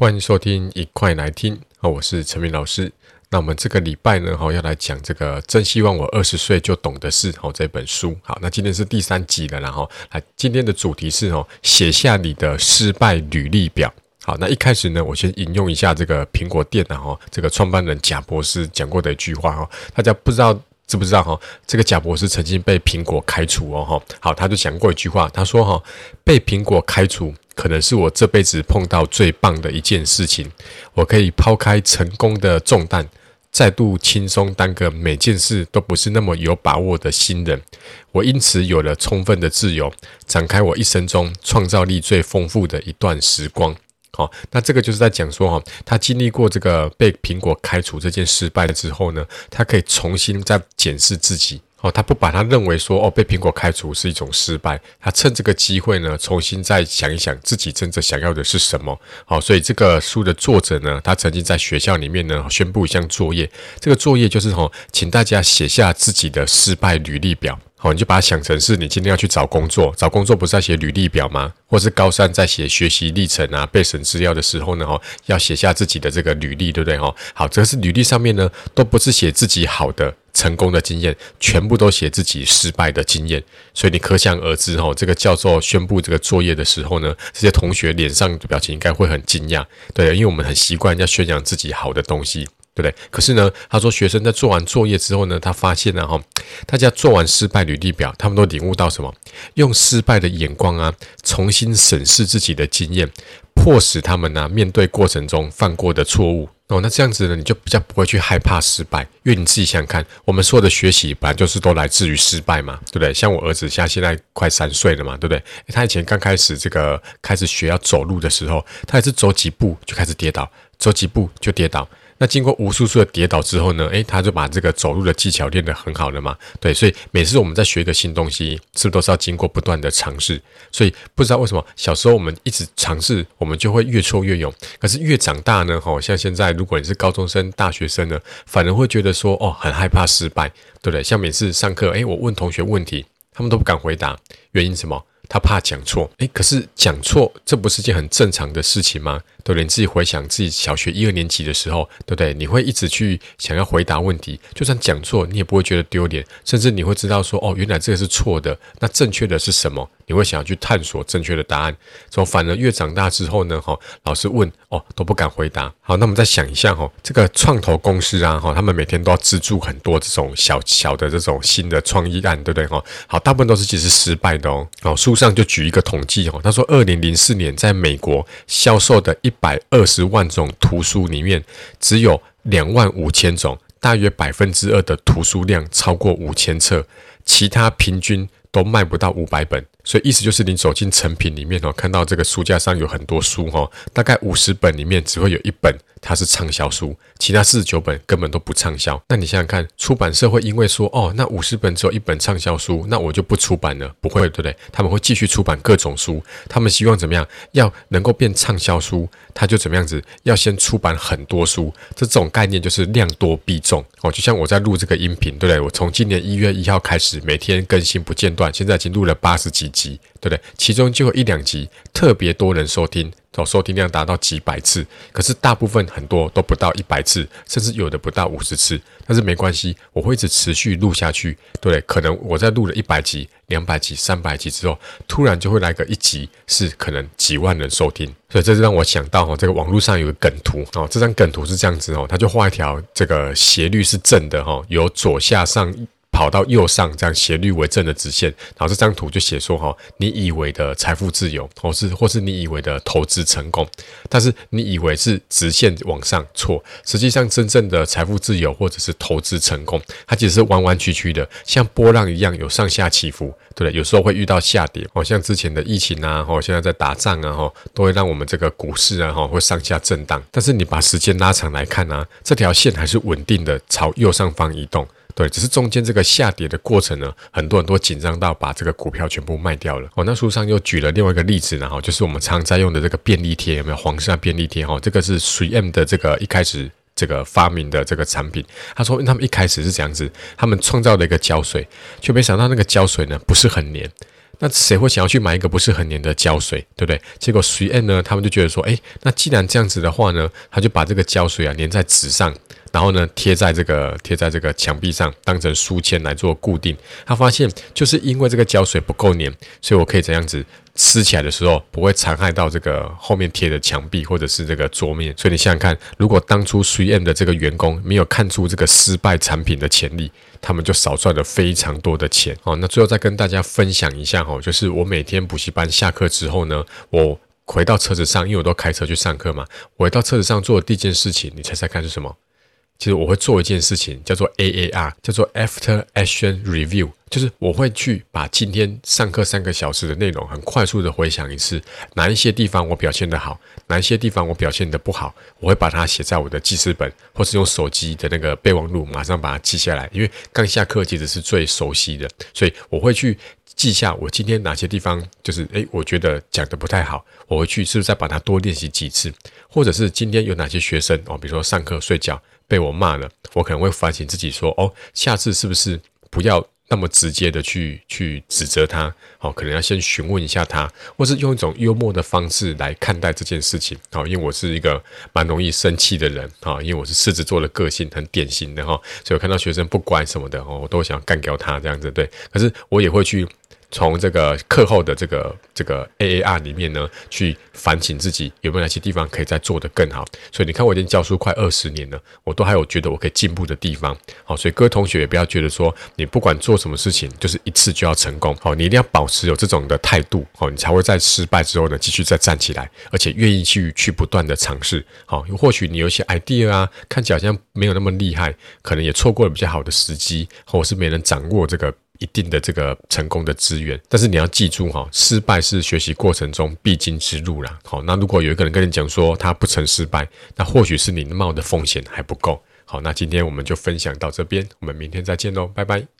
欢迎收听，一块来听啊！我是陈明老师。那我们这个礼拜呢，哈，要来讲这个真希望我二十岁就懂的事，哈，这本书。好，那今天是第三集了，然后来，今天的主题是哦，写下你的失败履历表。好，那一开始呢，我先引用一下这个苹果电脑哈，这个创办人贾博士讲过的一句话哈，大家不知道知不知道哈？这个贾博士曾经被苹果开除哦，哈，好，他就讲过一句话，他说哈，被苹果开除。可能是我这辈子碰到最棒的一件事情，我可以抛开成功的重担，再度轻松当个每件事都不是那么有把握的新人。我因此有了充分的自由，展开我一生中创造力最丰富的一段时光。好，那这个就是在讲说哈，他经历过这个被苹果开除这件失败了之后呢，他可以重新再检视自己。哦，他不把他认为说哦，被苹果开除是一种失败，他趁这个机会呢，重新再想一想自己真正想要的是什么。好，所以这个书的作者呢，他曾经在学校里面呢宣布一项作业，这个作业就是哈，请大家写下自己的失败履历表。好，你就把它想成是你今天要去找工作，找工作不是要写履历表吗？或是高三在写学习历程啊、备审资料的时候呢，哈，要写下自己的这个履历，对不对？哈，好，这个是履历上面呢，都不是写自己好的。成功的经验，全部都写自己失败的经验，所以你可想而知哈，这个教授宣布这个作业的时候呢，这些同学脸上的表情应该会很惊讶，对，因为我们很习惯要宣扬自己好的东西，对不对？可是呢，他说学生在做完作业之后呢，他发现呢哈，大家做完失败履历表，他们都领悟到什么？用失败的眼光啊，重新审视自己的经验，迫使他们呢面对过程中犯过的错误。哦，那这样子呢，你就比较不会去害怕失败，因为你自己想想看，我们所有的学习本来就是都来自于失败嘛，对不对？像我儿子，像现在快三岁了嘛，对不对？他以前刚开始这个开始学要走路的时候，他也是走几步就开始跌倒，走几步就跌倒。那经过无数次的跌倒之后呢，诶，他就把这个走路的技巧练得很好了嘛。对，所以每次我们在学一个新东西，是不是都是要经过不断的尝试？所以不知道为什么小时候我们一直尝试，我们就会越挫越勇。可是越长大呢，吼，像现在如果你是高中生、大学生呢，反而会觉得说，哦，很害怕失败，对不对？像每次上课，诶，我问同学问题，他们都不敢回答，原因什么？他怕讲错，诶，可是讲错，这不是件很正常的事情吗？都连？自己回想自己小学一二年级的时候，对不对？你会一直去想要回答问题，就算讲错，你也不会觉得丢脸，甚至你会知道说，哦，原来这个是错的，那正确的是什么？你会想要去探索正确的答案。从反而越长大之后呢，哈，老师问，哦，都不敢回答。好，那我们再想一下，哈，这个创投公司啊，哈，他们每天都要资助很多这种小小的这种新的创意案，对不对？哈，好，大部分都是其实失败的哦。好，书上就举一个统计，哦，他说，二零零四年在美国销售的一百二十万种图书里面，只有两万五千种，大约百分之二的图书量超过五千册，其他平均都卖不到五百本。所以意思就是，你走进成品里面哦，看到这个书架上有很多书哈，大概五十本里面只会有一本它是畅销书，其他四十九本根本都不畅销。那你想想看，出版社会因为说哦，那五十本只有一本畅销书，那我就不出版了？不会，对不对？他们会继续出版各种书，他们希望怎么样？要能够变畅销书，他就怎么样子？要先出版很多书，这种概念就是量多必中哦。就像我在录这个音频，对不对？我从今年一月一号开始，每天更新不间断，现在已经录了八十几集。集对不对？其中就有一两集特别多人收听，哦，收听量达到几百次。可是大部分很多都不到一百次，甚至有的不到五十次。但是没关系，我会一直持续录下去，对不对？可能我在录了一百集、两百集、三百集之后，突然就会来个一集是可能几万人收听。所以这就让我想到哈，这个网络上有个梗图哦，这张梗图是这样子哦，他就画一条这个斜率是正的哈，由左下上。跑到右上，这样斜率为正的直线，然后这张图就写说哈，你以为的财富自由，或是或是你以为的投资成功，但是你以为是直线往上，错，实际上真正的财富自由或者是投资成功，它其实是弯弯曲曲的，像波浪一样有上下起伏，对不对？有时候会遇到下跌，哦，像之前的疫情啊，哦，现在在打仗啊，哈，都会让我们这个股市啊，哈，会上下震荡，但是你把时间拉长来看啊，这条线还是稳定的朝右上方移动。对，只是中间这个下跌的过程呢，很多人都紧张到把这个股票全部卖掉了。哦，那书上又举了另外一个例子，然后就是我们常在用的这个便利贴，有没有黄色便利贴？哈，这个是 3M 的这个一开始这个发明的这个产品。他说他们一开始是这样子，他们创造了一个胶水，却没想到那个胶水呢不是很黏。那谁会想要去买一个不是很黏的胶水，对不对？结果 3M 呢，他们就觉得说，哎，那既然这样子的话呢，他就把这个胶水啊粘在纸上。然后呢，贴在这个贴在这个墙壁上，当成书签来做固定。他发现，就是因为这个胶水不够黏，所以我可以这样子撕起来的时候，不会残害到这个后面贴的墙壁或者是这个桌面。所以你想想看，如果当初 3M 的这个员工没有看出这个失败产品的潜力，他们就少赚了非常多的钱。哦，那最后再跟大家分享一下哦，就是我每天补习班下课之后呢，我回到车子上，因为我都开车去上课嘛，回到车子上做的第一件事情，你猜猜看是什么？其实我会做一件事情，叫做 AAR，叫做 After Action Review，就是我会去把今天上课三个小时的内容很快速的回想一次，哪一些地方我表现得好，哪一些地方我表现得不好，我会把它写在我的记事本，或是用手机的那个备忘录，马上把它记下来。因为刚下课其实是最熟悉的，所以我会去记下我今天哪些地方就是诶，我觉得讲得不太好，我会去是不是再把它多练习几次，或者是今天有哪些学生哦，比如说上课睡觉。被我骂了，我可能会反省自己说：“哦，下次是不是不要那么直接的去去指责他？哦，可能要先询问一下他，或是用一种幽默的方式来看待这件事情。哦，因为我是一个蛮容易生气的人，哈，因为我是狮子座的个性，很典型的哈，所以我看到学生不乖什么的，哦，我都想干掉他这样子，对。可是我也会去。从这个课后的这个这个 AAR 里面呢，去反省自己有没有哪些地方可以再做得更好。所以你看，我已经教书快二十年了，我都还有觉得我可以进步的地方。好，所以各位同学也不要觉得说，你不管做什么事情，就是一次就要成功。好，你一定要保持有这种的态度，好，你才会在失败之后呢，继续再站起来，而且愿意去去不断的尝试。好，或许你有一些 idea 啊，看起来好像没有那么厉害，可能也错过了比较好的时机，或者是没人掌握这个。一定的这个成功的资源，但是你要记住哈，失败是学习过程中必经之路啦。好，那如果有一个人跟你讲说他不曾失败，那或许是你冒的风险还不够。好，那今天我们就分享到这边，我们明天再见喽，拜拜。